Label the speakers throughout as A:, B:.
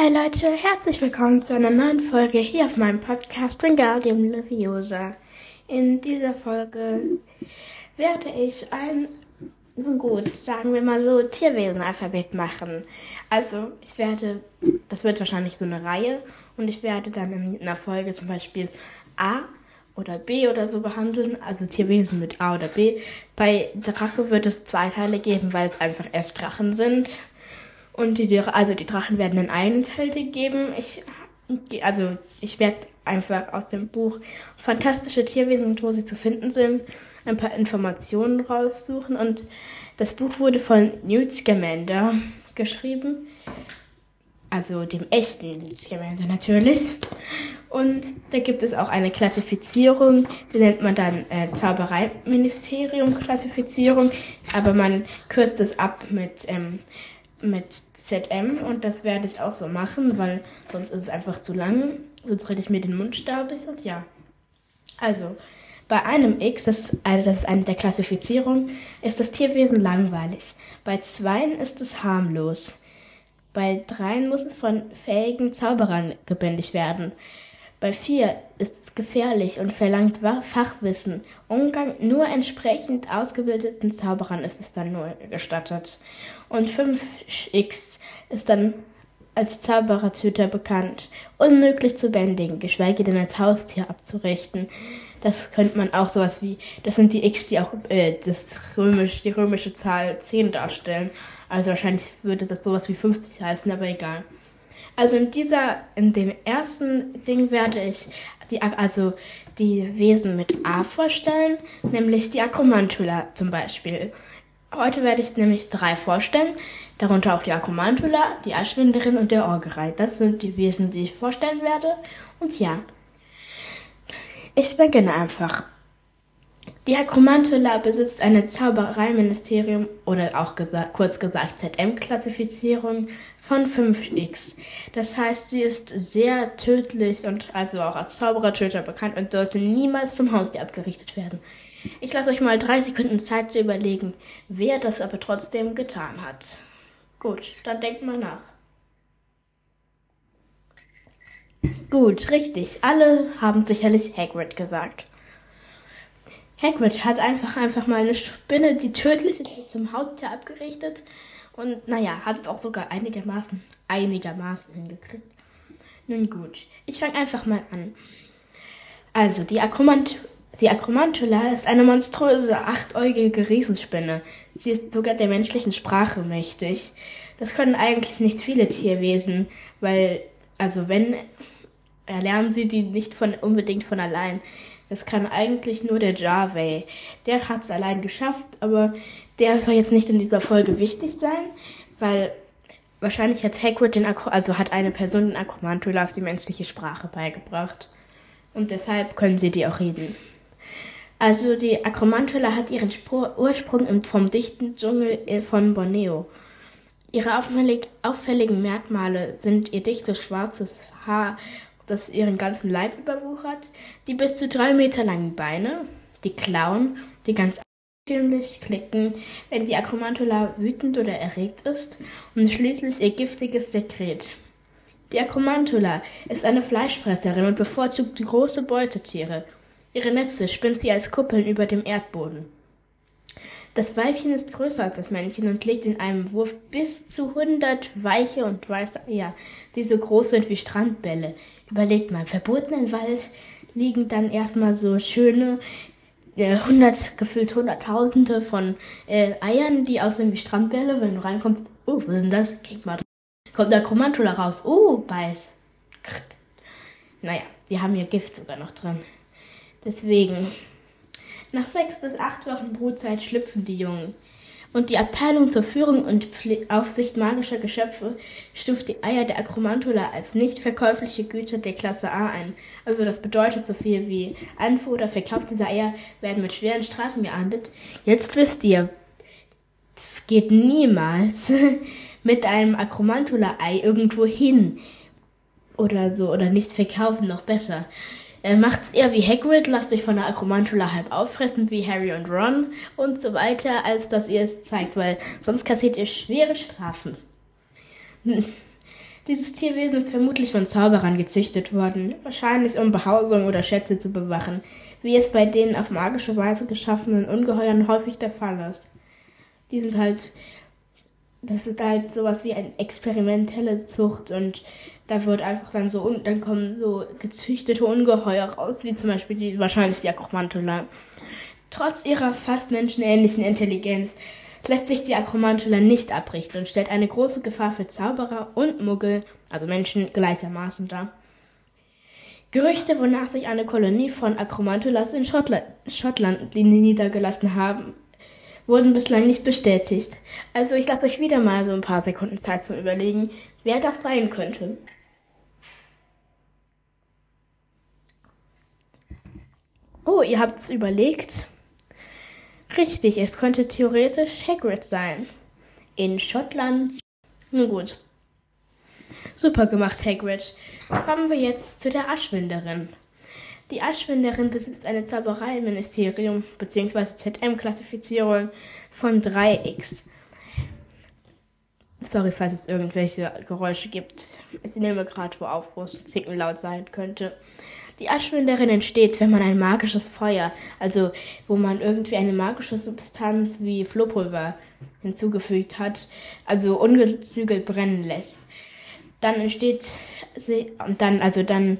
A: Hi Leute, herzlich willkommen zu einer neuen Folge hier auf meinem Podcast Wingardium Leviosa. In dieser Folge werde ich ein, gut, sagen wir mal so, Tierwesenalphabet machen. Also ich werde, das wird wahrscheinlich so eine Reihe und ich werde dann in einer Folge zum Beispiel A oder B oder so behandeln, also Tierwesen mit A oder B. Bei Drache wird es zwei Teile geben, weil es einfach F-Drachen sind. Und die, also die Drachen werden in einen geben. Ich, also ich werde einfach aus dem Buch Fantastische Tierwesen und wo sie zu finden sind, ein paar Informationen raussuchen. Und das Buch wurde von Newt Scamander geschrieben. Also dem echten Newt Scamander natürlich. Und da gibt es auch eine Klassifizierung, die nennt man dann äh, Zaubereiministerium-Klassifizierung, aber man kürzt es ab mit ähm, mit ZM und das werde ich auch so machen, weil sonst ist es einfach zu lang. Sonst rede ich mir den Mund staubig und ja. Also, bei einem X, das, also das ist eine der Klassifizierung, ist das Tierwesen langweilig. Bei zweien ist es harmlos. Bei dreien muss es von fähigen Zauberern gebändigt werden. Bei vier ist es gefährlich und verlangt Fachwissen. Umgang nur entsprechend ausgebildeten Zauberern ist es dann nur gestattet. Und 5x ist dann als Zauberertöter bekannt. Unmöglich zu bändigen, geschweige denn als Haustier abzurichten. Das könnte man auch sowas wie, das sind die X, die auch äh, das römisch, die römische Zahl 10 darstellen. Also wahrscheinlich würde das sowas wie 50 heißen, aber egal. Also in dieser, in dem ersten Ding werde ich die, also die Wesen mit A vorstellen, nämlich die Akromantula zum Beispiel. Heute werde ich nämlich drei vorstellen, darunter auch die Akromantula, die Eisschwinderin und der Orgerei. Das sind die Wesen, die ich vorstellen werde. Und ja, ich beginne einfach. Die Akromantula besitzt eine Zaubereiministerium oder auch gesa kurz gesagt ZM-Klassifizierung von 5x. Das heißt, sie ist sehr tödlich und also auch als Zauberertöter bekannt und sollte niemals zum Haustier abgerichtet werden. Ich lasse euch mal drei Sekunden Zeit zu überlegen, wer das aber trotzdem getan hat. Gut, dann denkt mal nach. Gut, richtig. Alle haben sicherlich Hagrid gesagt. Hagrid hat einfach einfach mal eine Spinne, die tödlich ist, zum Haustier abgerichtet. Und naja, hat es auch sogar einigermaßen, einigermaßen hingekriegt. Nun gut, ich fange einfach mal an. Also, die, Akromant die Akromantula ist eine monströse, achtäugige Riesenspinne. Sie ist sogar der menschlichen Sprache mächtig. Das können eigentlich nicht viele Tierwesen, weil, also wenn, erlernen sie die nicht von, unbedingt von allein. Das kann eigentlich nur der Jarvey. Der hat es allein geschafft, aber der soll jetzt nicht in dieser Folge wichtig sein, weil wahrscheinlich hat Hagrid den Akku, also hat eine Person den Akromantulas die menschliche Sprache beigebracht. Und deshalb können sie die auch reden. Also die Akromantula hat ihren Spur Ursprung vom dichten Dschungel äh, von Borneo. Ihre auffälligen Merkmale sind ihr dichtes schwarzes Haar das ihren ganzen Leib überwuchert, die bis zu drei Meter langen Beine, die Klauen, die ganz eigentümlich klicken, wenn die Akromantula wütend oder erregt ist, und schließlich ihr giftiges Sekret. Die Akromantula ist eine Fleischfresserin und bevorzugt große Beutetiere. Ihre Netze spinnt sie als Kuppeln über dem Erdboden. Das Weibchen ist größer als das Männchen und legt in einem Wurf bis zu hundert weiche und weiße Eier, die so groß sind wie Strandbälle. Überlegt mal, im verbotenen Wald liegen dann erstmal so schöne äh, hundert, gefüllt hunderttausende von äh, Eiern, die aussehen wie Strandbälle. Wenn du reinkommst, oh, was denn das? Kick mal. Kommt der Chromantula raus. Oh, beiß. Naja, die haben ihr Gift sogar noch drin. Deswegen nach sechs bis acht Wochen Brutzeit schlüpfen die Jungen. Und die Abteilung zur Führung und Pfle Aufsicht magischer Geschöpfe stuft die Eier der Akromantula als nicht verkäufliche Güter der Klasse A ein. Also das bedeutet so viel wie Anfuhr oder Verkauf dieser Eier werden mit schweren Strafen geahndet. Jetzt wisst ihr, geht niemals mit einem Akromantula-Ei irgendwo hin. Oder so, oder nicht verkaufen, noch besser. Er macht's eher wie Hagrid, lasst euch von der Akromantula halb auffressen, wie Harry und Ron und so weiter, als dass ihr es zeigt, weil sonst kassiert ihr schwere Strafen. Dieses Tierwesen ist vermutlich von Zauberern gezüchtet worden, wahrscheinlich um Behausung oder Schätze zu bewachen, wie es bei den auf magische Weise geschaffenen Ungeheuern häufig der Fall ist. Die sind halt, das ist halt sowas wie eine experimentelle Zucht und da wird einfach dann so, und dann kommen so gezüchtete Ungeheuer raus, wie zum Beispiel die, wahrscheinlich die Akromantula. Trotz ihrer fast menschenähnlichen Intelligenz lässt sich die Akromantula nicht abrichten und stellt eine große Gefahr für Zauberer und Muggel, also Menschen, gleichermaßen dar. Gerüchte, wonach sich eine Kolonie von Akromantulas in Schottland, Schottland niedergelassen haben, wurden bislang nicht bestätigt. Also ich lasse euch wieder mal so ein paar Sekunden Zeit zum Überlegen, wer das sein könnte. Oh, ihr habt's überlegt? Richtig, es könnte theoretisch Hagrid sein. In Schottland. Nun gut. Super gemacht, Hagrid. Kommen wir jetzt zu der Aschwinderin. Die Aschwinderin besitzt eine Zauberei-Ministerium bzw. ZM-Klassifizierung von 3x. Sorry, falls es irgendwelche Geräusche gibt. Ich nehme gerade wo auf, wo es zicken laut sein könnte. Die Aschwinderin entsteht, wenn man ein magisches Feuer, also wo man irgendwie eine magische Substanz wie Flohpulver hinzugefügt hat, also ungezügelt brennen lässt. Dann entsteht sie, und dann, also dann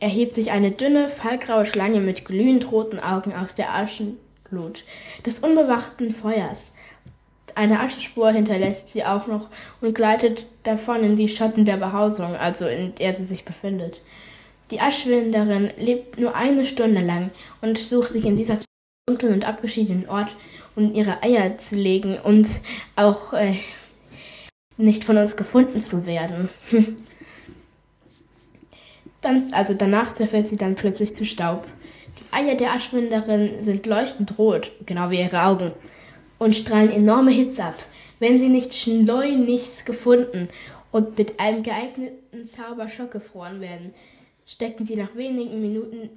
A: erhebt sich eine dünne, fallgraue Schlange mit glühend roten Augen aus der Aschenglut des unbewachten Feuers. Eine Aschespur hinterlässt sie auch noch und gleitet davon in die Schatten der Behausung, also in der sie sich befindet. Die Aschwinderin lebt nur eine Stunde lang und sucht sich in dieser dunklen und abgeschiedenen Ort, um ihre Eier zu legen und auch äh, nicht von uns gefunden zu werden. dann, also danach zerfällt sie dann plötzlich zu Staub. Die Eier der Aschwinderin sind leuchtend rot, genau wie ihre Augen, und strahlen enorme Hitze ab. Wenn sie nicht schleunigst gefunden und mit einem geeigneten Zauber schockgefroren werden, steckten sie nach wenigen Minuten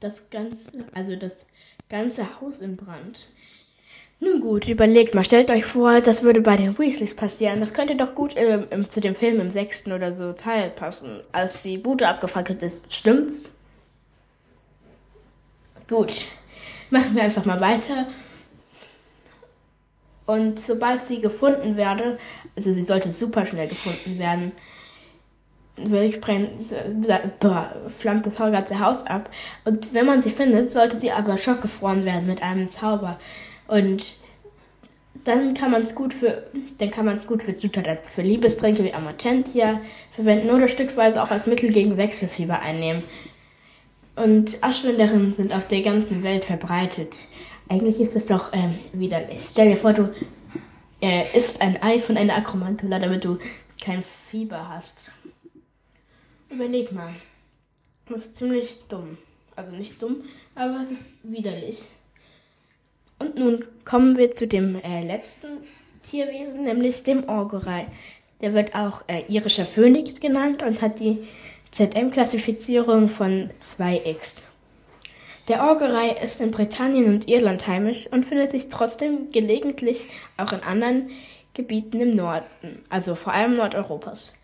A: das ganze, also das ganze Haus in Brand. Nun gut, überlegt mal, stellt euch vor, das würde bei den Weasleys passieren. Das könnte doch gut äh, im, zu dem Film im sechsten oder so Teil passen, als die Bude abgefackelt ist. Stimmt's? Gut, machen wir einfach mal weiter. Und sobald sie gefunden werde, also sie sollte super schnell gefunden werden, wirklich brennt, flammt das ganze Haus ab. Und wenn man sie findet, sollte sie aber schockgefroren werden mit einem Zauber. Und dann kann man es gut für, dann kann man es gut für Zutaten für Liebestränke wie Amatentia verwenden oder stückweise auch als Mittel gegen Wechselfieber einnehmen. Und Aschwinderinnen sind auf der ganzen Welt verbreitet. Eigentlich ist das doch ähm, widerlich. Stell dir vor, du äh, isst ein Ei von einer Akromantula, damit du kein Fieber hast. Überleg mal. Das ist ziemlich dumm. Also nicht dumm, aber es ist widerlich. Und nun kommen wir zu dem äh, letzten Tierwesen, nämlich dem Orgerei. Der wird auch äh, irischer Phönix genannt und hat die ZM-Klassifizierung von 2x. Der Orgerei ist in Britannien und Irland heimisch und findet sich trotzdem gelegentlich auch in anderen Gebieten im Norden, also vor allem Nordeuropas.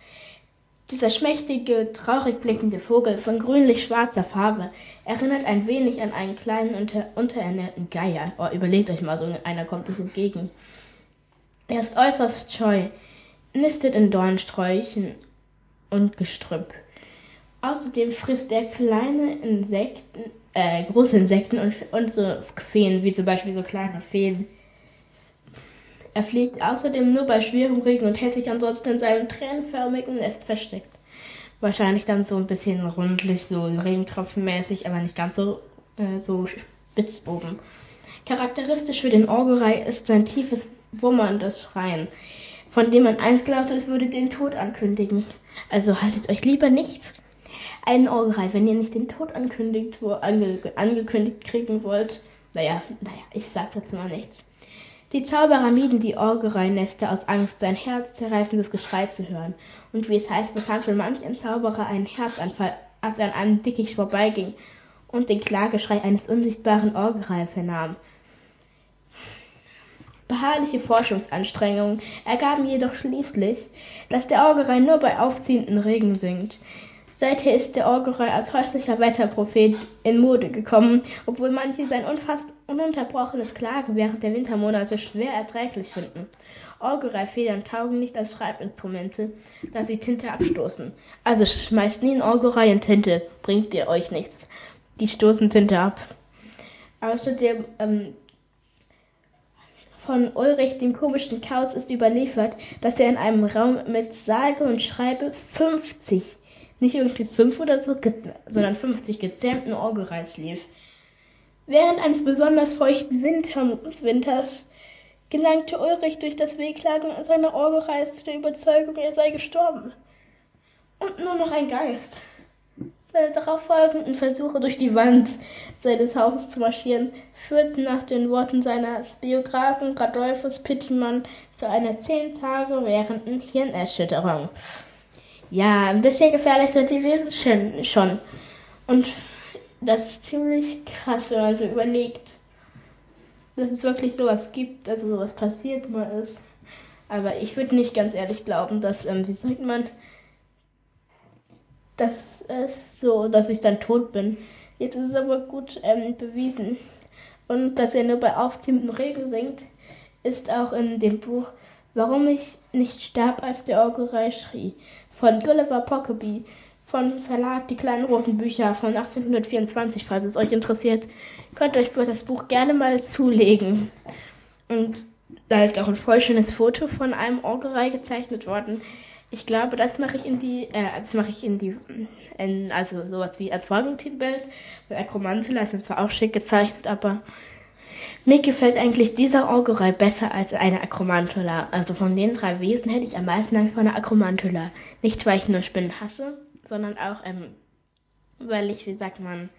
A: Dieser schmächtige, traurig blickende Vogel von grünlich-schwarzer Farbe erinnert ein wenig an einen kleinen, unter, unterernährten Geier. Oh, überlegt euch mal, so einer kommt euch entgegen. Er ist äußerst scheu, nistet in Dornsträuchen und Gestrüpp. Außerdem frisst er kleine Insekten, äh, große Insekten und, und so Feen, wie zum Beispiel so kleine Feen. Er fliegt außerdem nur bei schwerem Regen und hält sich ansonsten in seinem tränenförmigen Nest versteckt. Wahrscheinlich dann so ein bisschen rundlich, so regentropfenmäßig, aber nicht ganz so, äh, so spitz oben. Charakteristisch für den Orgerei ist sein tiefes, wummerndes Schreien, von dem man einst glaubte, es würde den Tod ankündigen. Also haltet euch lieber nicht einen Orgerei, wenn ihr nicht den Tod ankündigt, wo ange angekündigt kriegen wollt. Naja, naja, ich sag dazu mal nichts. Die Zauberer mieden die Orgerei-Nester aus Angst, sein herzzerreißendes Geschrei zu hören. Und wie es heißt, bekam schon manch ein Zauberer einen Herzanfall, als er an einem Dickicht vorbeiging und den Klageschrei eines unsichtbaren Orgerei vernahm. Beharrliche Forschungsanstrengungen ergaben jedoch schließlich, dass der Orgerei nur bei aufziehenden Regen singt. Seither ist der Orgelrei als häuslicher Wetterprophet in Mode gekommen, obwohl manche sein unfast ununterbrochenes Klagen während der Wintermonate schwer erträglich finden. Orgelreifedern taugen nicht als Schreibinstrumente, da sie Tinte abstoßen. Also schmeißt nie ein Orgelrei in Tinte, bringt ihr euch nichts. Die stoßen Tinte ab. Außerdem ähm, von Ulrich dem komischen Kauz ist überliefert, dass er in einem Raum mit sage und schreibe 50 nicht irgendwie fünf oder so, sondern 50 gezähmten Orgelreis lief. Während eines besonders feuchten Winters gelangte Ulrich durch das Wehklagen seiner Orgelreis zu der Überzeugung, er sei gestorben. Und nur noch ein Geist. Seine darauffolgenden Versuche durch die Wand seines Hauses zu marschieren, führten nach den Worten seines Biografen Radolphus Pittimann zu einer zehn Tage währenden Hirnerschütterung. Ja, ein bisschen gefährlich sind die Wesen schon. Und das ist ziemlich krass, wenn man so überlegt, dass es wirklich sowas gibt, also sowas passiert mal ist. Aber ich würde nicht ganz ehrlich glauben, dass, ähm, wie sagt man, dass es so, dass ich dann tot bin. Jetzt ist es aber gut ähm, bewiesen. Und dass er nur bei aufziehenden Regen singt, ist auch in dem Buch Warum ich nicht starb, als der Orgelrei schrie von Gulliver Pockaby von Verlag Die kleinen roten Bücher von 1824, falls es euch interessiert. Könnt ihr euch das Buch gerne mal zulegen. Und da ist auch ein voll schönes Foto von einem Orgelei gezeichnet worden. Ich glaube, das mache ich in die, äh, das mache ich in die, in, also sowas wie als Folgentitelbild. Weil Akromantula ist zwar auch schick gezeichnet, aber mir gefällt eigentlich dieser Orgelei besser als eine Akromantula. Also von den drei Wesen hätte ich am meisten Angst vor einer Akromantula. Nicht, weil ich nur Spinnen hasse, sondern auch, ähm, weil ich, wie sagt man,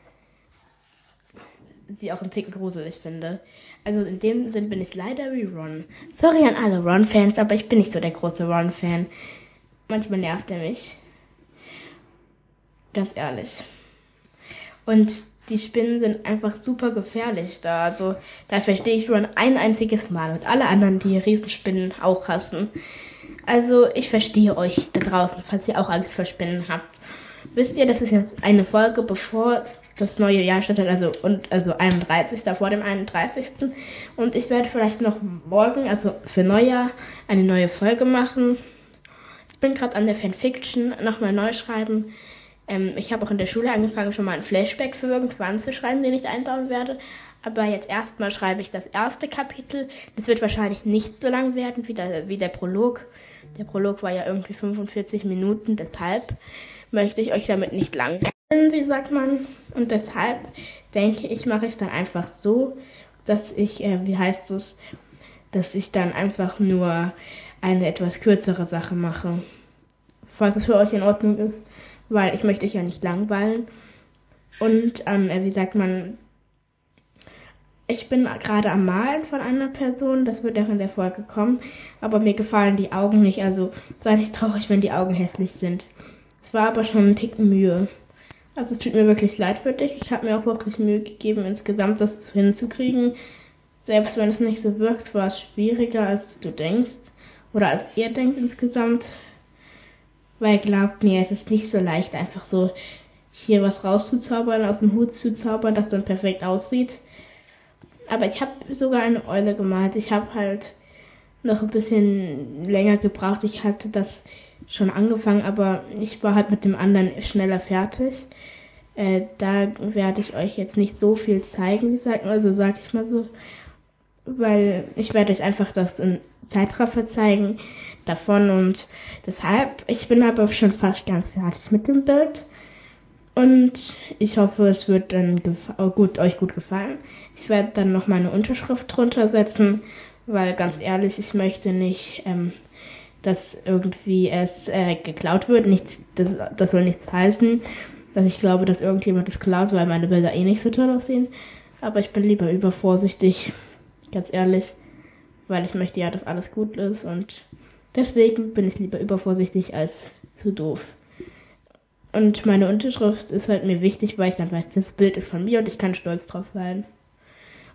A: sie auch ein Ticken gruselig finde. Also in dem Sinn bin ich leider wie Ron. Sorry an alle Ron-Fans, aber ich bin nicht so der große Ron-Fan. Manchmal nervt er mich. Ganz ehrlich. Und die Spinnen sind einfach super gefährlich da. Also da verstehe ich nur ein einziges Mal und alle anderen, die Riesenspinnen auch hassen. Also ich verstehe euch da draußen, falls ihr auch Angst vor Spinnen habt. Wisst ihr, das ist jetzt eine Folge, bevor das neue Jahr startet, also und also 31. vor dem 31. Und ich werde vielleicht noch morgen, also für Neujahr, eine neue Folge machen. Ich bin gerade an der Fanfiction nochmal neu schreiben. Ähm, ich habe auch in der Schule angefangen, schon mal ein Flashback für irgendwann zu schreiben, den ich einbauen werde. Aber jetzt erstmal schreibe ich das erste Kapitel. Das wird wahrscheinlich nicht so lang werden wie der, wie der Prolog. Der Prolog war ja irgendwie 45 Minuten, deshalb möchte ich euch damit nicht langweilen, wie sagt man. Und deshalb denke ich, mache ich dann einfach so, dass ich, äh, wie heißt es, dass ich dann einfach nur eine etwas kürzere Sache mache. Falls es für euch in Ordnung ist weil ich möchte euch ja nicht langweilen. Und ähm, wie sagt man, ich bin gerade am Malen von einer Person, das wird auch in der Folge kommen, aber mir gefallen die Augen nicht, also sei nicht traurig, wenn die Augen hässlich sind. Es war aber schon ein Ticken Mühe. Also es tut mir wirklich leid für dich. Ich habe mir auch wirklich Mühe gegeben, insgesamt das hinzukriegen. Selbst wenn es nicht so wirkt, war es schwieriger, als du denkst. Oder als ihr denkt insgesamt. Weil glaubt mir, es ist nicht so leicht, einfach so hier was rauszuzaubern, aus dem Hut zu zaubern, das dann perfekt aussieht. Aber ich habe sogar eine Eule gemalt. Ich habe halt noch ein bisschen länger gebraucht. Ich hatte das schon angefangen, aber ich war halt mit dem anderen schneller fertig. Äh, da werde ich euch jetzt nicht so viel zeigen, wie sagt also sag ich mal so, weil ich werde euch einfach das in Zeitraffer zeigen davon und deshalb, ich bin aber schon fast ganz fertig mit dem Bild. Und ich hoffe, es wird dann oh, gut, euch gut gefallen. Ich werde dann noch meine Unterschrift drunter setzen, weil ganz ehrlich, ich möchte nicht, ähm, dass irgendwie es äh, geklaut wird. Nichts, das, das soll nichts heißen, dass ich glaube, dass irgendjemand es klaut, weil meine Bilder eh nicht so toll aussehen. Aber ich bin lieber übervorsichtig, ganz ehrlich weil ich möchte ja, dass alles gut ist und deswegen bin ich lieber übervorsichtig als zu doof. Und meine Unterschrift ist halt mir wichtig, weil ich dann weiß, das Bild ist von mir und ich kann stolz drauf sein.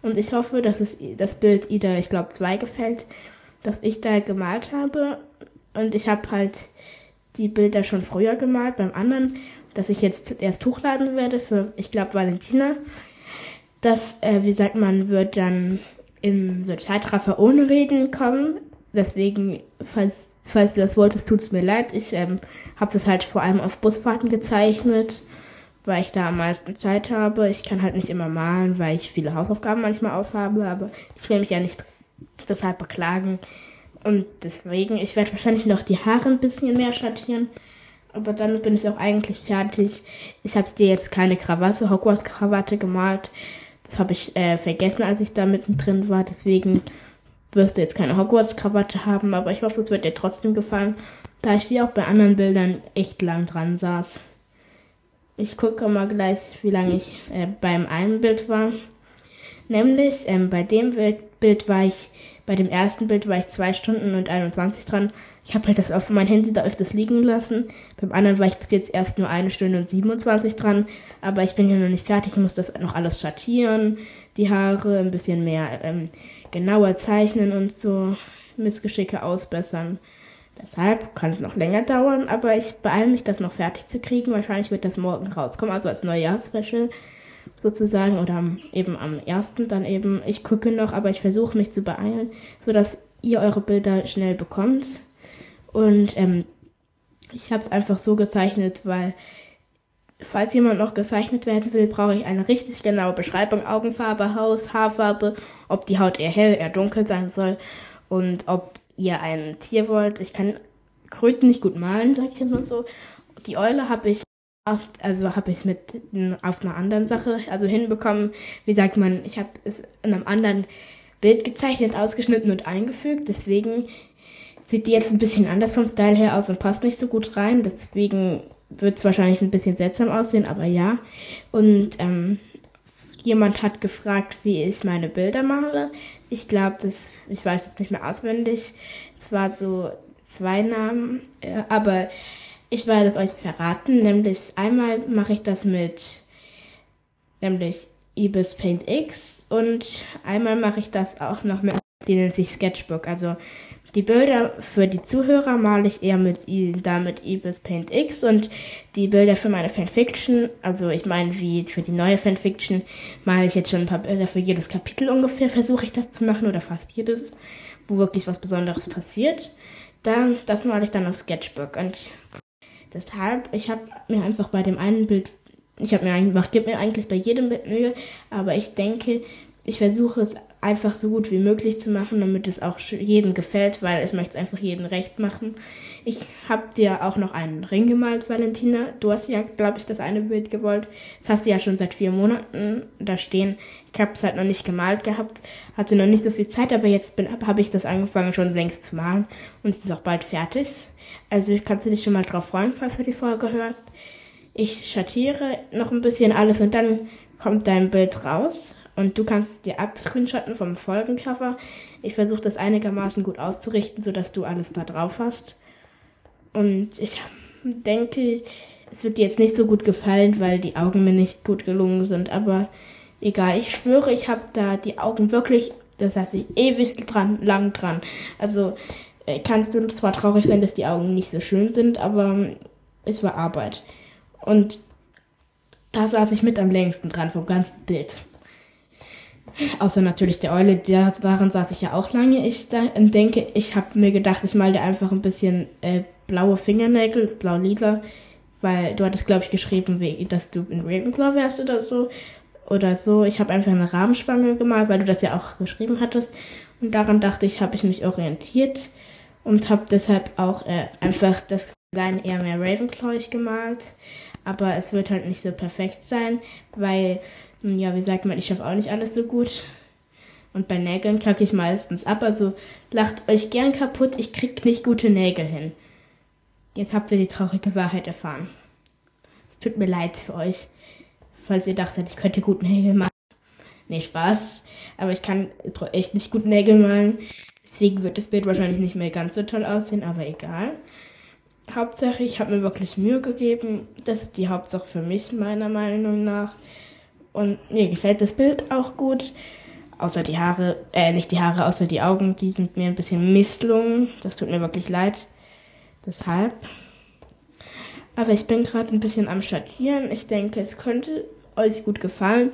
A: Und ich hoffe, dass es das Bild Ida, ich glaube, 2 gefällt, das ich da gemalt habe. Und ich habe halt die Bilder schon früher gemalt beim anderen, das ich jetzt erst hochladen werde für, ich glaube, Valentina. Das, äh, wie sagt man, wird dann im Sozialtreffer ohne Reden kommen. Deswegen, falls, falls du das wolltest, tut's mir leid. Ich ähm, habe das halt vor allem auf Busfahrten gezeichnet, weil ich da am meisten Zeit habe. Ich kann halt nicht immer malen, weil ich viele Hausaufgaben manchmal aufhabe, aber ich will mich ja nicht deshalb beklagen. Und deswegen, ich werde wahrscheinlich noch die Haare ein bisschen mehr schattieren. Aber dann bin ich auch eigentlich fertig. Ich habe dir jetzt keine Krawatte, Hogwarts-Krawatte gemalt. Das habe ich äh, vergessen, als ich da mittendrin war. Deswegen wirst du jetzt keine Hogwarts-Krawatte haben. Aber ich hoffe, es wird dir trotzdem gefallen, da ich wie auch bei anderen Bildern echt lang dran saß. Ich gucke mal gleich, wie lange ich äh, beim einen Bild war. Nämlich ähm, bei dem Bild war ich bei dem ersten Bild war ich zwei Stunden und 21 dran. Ich habe halt das auf mein Handy da öfters liegen lassen. Beim anderen war ich bis jetzt erst nur eine Stunde und 27 dran. Aber ich bin ja noch nicht fertig. Muss das noch alles schattieren, die Haare ein bisschen mehr ähm, genauer zeichnen und so Missgeschicke ausbessern. Deshalb kann es noch länger dauern, aber ich beeile mich, das noch fertig zu kriegen. Wahrscheinlich wird das morgen rauskommen, also als Neujahrsspecial sozusagen oder eben am ersten dann eben. Ich gucke noch, aber ich versuche mich zu beeilen, sodass ihr eure Bilder schnell bekommt. Und ähm, ich habe es einfach so gezeichnet, weil falls jemand noch gezeichnet werden will, brauche ich eine richtig genaue Beschreibung. Augenfarbe, Haus, Haarfarbe, ob die Haut eher hell, eher dunkel sein soll und ob ihr ein Tier wollt. Ich kann Kröten nicht gut malen, sag ich immer so. Die Eule habe ich also habe ich mit auf einer anderen Sache also hinbekommen. Wie sagt man, ich habe es in einem anderen Bild gezeichnet, ausgeschnitten und eingefügt. Deswegen sieht die jetzt ein bisschen anders vom Style her aus und passt nicht so gut rein. Deswegen wird es wahrscheinlich ein bisschen seltsam aussehen, aber ja. Und ähm, jemand hat gefragt, wie ich meine Bilder male. Ich glaube, das, ich weiß es nicht mehr auswendig. Es war so zwei Namen, äh, aber ich werde es euch verraten, nämlich einmal mache ich das mit nämlich Ibis Paint X und einmal mache ich das auch noch mit, die nennt sich Sketchbook. Also die Bilder für die Zuhörer male ich eher mit da mit Ibis Paint X und die Bilder für meine Fanfiction, also ich meine wie für die neue Fanfiction, male ich jetzt schon ein paar Bilder für jedes Kapitel ungefähr, versuche ich das zu machen oder fast jedes, wo wirklich was Besonderes passiert. Dann, das male ich dann auf Sketchbook und Deshalb, ich habe mir einfach bei dem einen Bild, ich habe mir einfach, gebe mir eigentlich bei jedem Bild Mühe, aber ich denke, ich versuche es einfach so gut wie möglich zu machen, damit es auch jedem gefällt, weil ich möchte es einfach jedem recht machen. Ich habe dir auch noch einen Ring gemalt, Valentina. Du hast ja, glaube ich, das eine Bild gewollt. Das hast du ja schon seit vier Monaten da stehen. Ich habe es halt noch nicht gemalt gehabt, hatte noch nicht so viel Zeit, aber jetzt habe ich das angefangen schon längst zu malen und es ist auch bald fertig. Also kannst du dich schon mal drauf freuen, falls du die Folge hörst. Ich schattiere noch ein bisschen alles und dann kommt dein Bild raus und du kannst dir abscreenshotten vom Folgencover. Ich versuche das einigermaßen gut auszurichten, sodass du alles da drauf hast. Und ich denke, es wird dir jetzt nicht so gut gefallen, weil die Augen mir nicht gut gelungen sind. Aber egal, ich schwöre, ich habe da die Augen wirklich, das heißt ich ewig dran, lang dran. Also äh, kannst du zwar traurig sein, dass die Augen nicht so schön sind, aber es war Arbeit. Und da saß ich mit am längsten dran vom ganzen Bild. Außer natürlich der Eule, der, daran saß ich ja auch lange. Ich da, denke, ich habe mir gedacht, ich mal dir einfach ein bisschen äh, blaue Fingernägel, blau-lila, weil du hattest, glaube ich, geschrieben, wie, dass du in Ravenclaw wärst oder so. Oder so. Ich habe einfach eine Rahmenspange gemalt, weil du das ja auch geschrieben hattest. Und daran dachte ich, habe ich mich orientiert und habe deshalb auch äh, einfach das Design eher mehr Ravenclawig gemalt. Aber es wird halt nicht so perfekt sein, weil ja, wie sagt man, ich schaffe auch nicht alles so gut. Und bei Nägeln kacke ich meistens ab. Also lacht euch gern kaputt, ich krieg nicht gute Nägel hin. Jetzt habt ihr die traurige Wahrheit erfahren. Es tut mir leid für euch, falls ihr dachtet, ich könnte gut Nägel malen. Nee, Spaß. Aber ich kann echt nicht gut Nägel malen. Deswegen wird das Bild wahrscheinlich nicht mehr ganz so toll aussehen, aber egal. Hauptsache, ich habe mir wirklich Mühe gegeben. Das ist die Hauptsache für mich, meiner Meinung nach. Und mir gefällt das Bild auch gut. Außer die Haare, äh, nicht die Haare, außer die Augen, die sind mir ein bisschen misslungen. Das tut mir wirklich leid. Deshalb. Aber ich bin gerade ein bisschen am Schattieren. Ich denke, es könnte euch gut gefallen.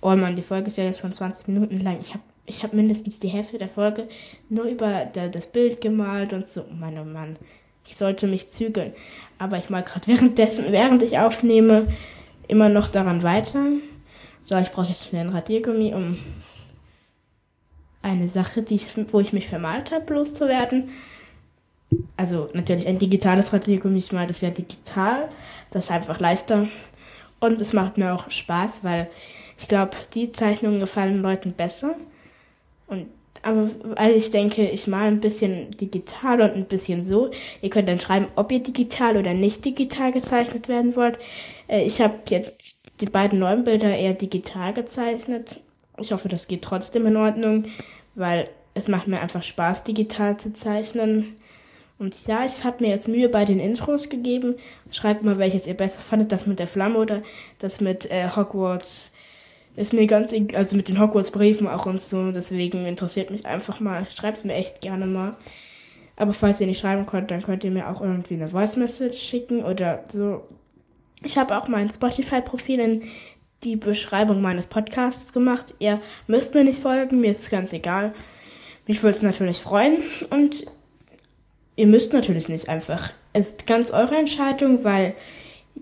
A: Oh man, die Folge ist ja jetzt schon 20 Minuten lang. Ich habe ich hab mindestens die Hälfte der Folge nur über das Bild gemalt und so. Oh Mann, oh Mann. Ich sollte mich zügeln. Aber ich mal gerade währenddessen, während ich aufnehme, immer noch daran weiter. So, ich brauche jetzt schnell ein Radiergummi, um eine Sache, die ich, wo ich mich vermalt habe, loszuwerden. Also natürlich ein digitales Radiergummi, ich meine das ja digital. Das ist einfach leichter. Und es macht mir auch Spaß, weil ich glaube, die Zeichnungen gefallen Leuten besser. Und aber weil ich denke, ich male ein bisschen digital und ein bisschen so. Ihr könnt dann schreiben, ob ihr digital oder nicht digital gezeichnet werden wollt. Äh, ich habe jetzt die beiden neuen Bilder eher digital gezeichnet. Ich hoffe, das geht trotzdem in Ordnung, weil es macht mir einfach Spaß, digital zu zeichnen. Und ja, ich habe mir jetzt Mühe bei den Intros gegeben. Schreibt mal, welches ihr besser fandet, das mit der Flamme oder das mit äh, Hogwarts ist mir ganz, also mit den Hogwarts-Briefen auch und so, deswegen interessiert mich einfach mal. Schreibt mir echt gerne mal. Aber falls ihr nicht schreiben könnt, dann könnt ihr mir auch irgendwie eine Voice-Message schicken oder so. Ich habe auch mein Spotify-Profil in die Beschreibung meines Podcasts gemacht. Ihr müsst mir nicht folgen, mir ist es ganz egal. Mich würde es natürlich freuen und ihr müsst natürlich nicht einfach. Es ist ganz eure Entscheidung, weil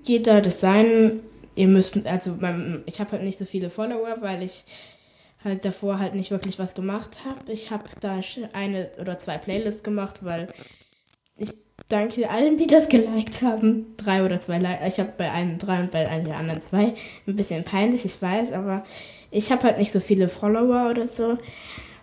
A: jeder das sein ihr müsst, also ich habe halt nicht so viele Follower, weil ich halt davor halt nicht wirklich was gemacht habe. Ich habe da eine oder zwei Playlists gemacht, weil danke allen, die das geliked haben. Drei oder zwei Likes. Ich habe bei einem drei und bei einem der anderen zwei. Ein bisschen peinlich, ich weiß, aber ich habe halt nicht so viele Follower oder so.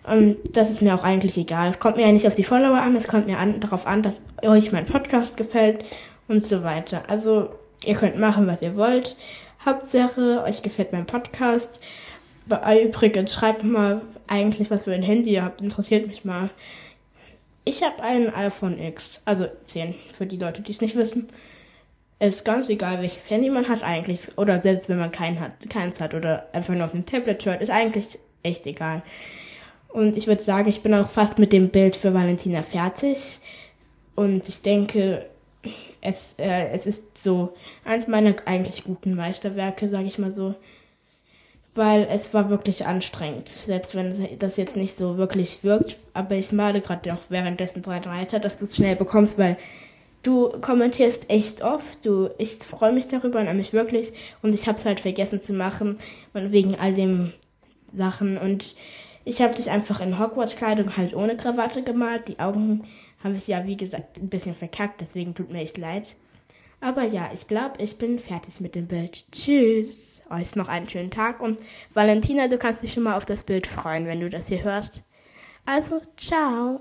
A: Und das ist mir auch eigentlich egal. Es kommt mir ja nicht auf die Follower an, es kommt mir an, darauf an, dass euch mein Podcast gefällt und so weiter. Also Ihr könnt machen, was ihr wollt. Hauptsache, euch gefällt mein Podcast. Übrigens, schreibt mal eigentlich, was für ein Handy ihr habt. Interessiert mich mal. Ich habe ein iPhone X, also 10, für die Leute, die es nicht wissen. Ist ganz egal, welches Handy man hat eigentlich. Oder selbst wenn man kein hat, keins hat oder einfach nur auf einem Tablet schaut, ist eigentlich echt egal. Und ich würde sagen, ich bin auch fast mit dem Bild für Valentina fertig. Und ich denke, es, äh, es ist so eins meiner eigentlich guten Meisterwerke, sage ich mal so. Weil es war wirklich anstrengend, selbst wenn das jetzt nicht so wirklich wirkt. Aber ich male gerade auch währenddessen dran weiter, dass du es schnell bekommst, weil du kommentierst echt oft. Du, ich freue mich darüber, nämlich wirklich. Und ich habe es halt vergessen zu machen, und wegen all den Sachen. Und ich habe dich einfach in Hogwarts-Kleidung halt ohne Krawatte gemalt. Die Augen habe ich ja, wie gesagt, ein bisschen verkackt, deswegen tut mir echt leid. Aber ja, ich glaube, ich bin fertig mit dem Bild. Tschüss. Euch noch einen schönen Tag und Valentina, du kannst dich schon mal auf das Bild freuen, wenn du das hier hörst. Also, ciao.